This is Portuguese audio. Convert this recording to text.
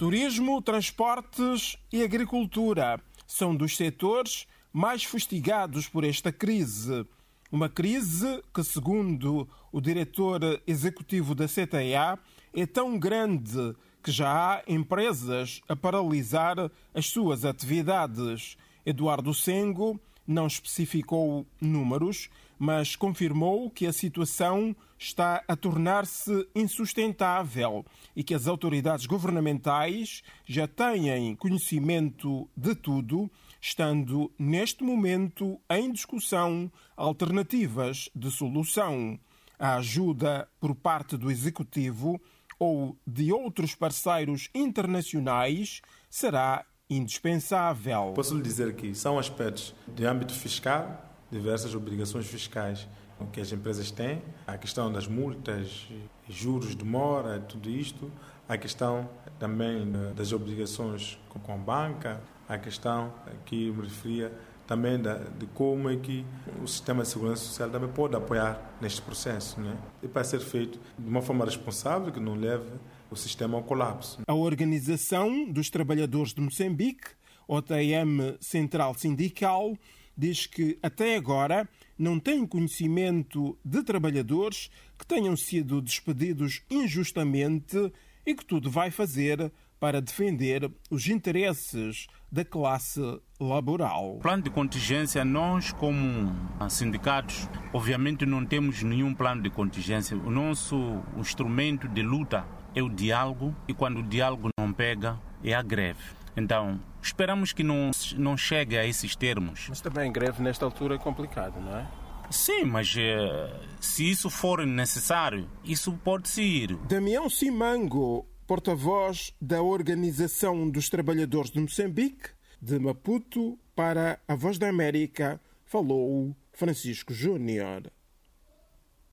Turismo, transportes e agricultura são dos setores mais fustigados por esta crise. Uma crise que, segundo o diretor executivo da CTA, é tão grande que já há empresas a paralisar as suas atividades. Eduardo Sengo não especificou números, mas confirmou que a situação está a tornar-se insustentável e que as autoridades governamentais já têm conhecimento de tudo, estando neste momento em discussão alternativas de solução. A ajuda por parte do Executivo ou de outros parceiros internacionais será indispensável. Posso lhe dizer que são aspectos de âmbito fiscal, diversas obrigações fiscais que as empresas têm, a questão das multas, juros de mora, tudo isto, a questão também das obrigações com a banca, a questão que me referia também de como é que o sistema de segurança social também pode apoiar neste processo. Né? E para ser feito de uma forma responsável, que não leve o sistema ao colapso. A Organização dos Trabalhadores de Moçambique, OTM Central Sindical, diz que até agora não tem conhecimento de trabalhadores que tenham sido despedidos injustamente e que tudo vai fazer para defender os interesses da classe laboral. Plano de contingência, nós como sindicatos, obviamente não temos nenhum plano de contingência. O nosso instrumento de luta é o diálogo e quando o diálogo não pega, é a greve. Então, esperamos que não, não chegue a esses termos. Mas também greve nesta altura é complicado, não é? Sim, mas eh, se isso for necessário, isso pode-se ir. Damião Simango, porta-voz da Organização dos Trabalhadores de Moçambique, de Maputo para a Voz da América, falou Francisco Júnior.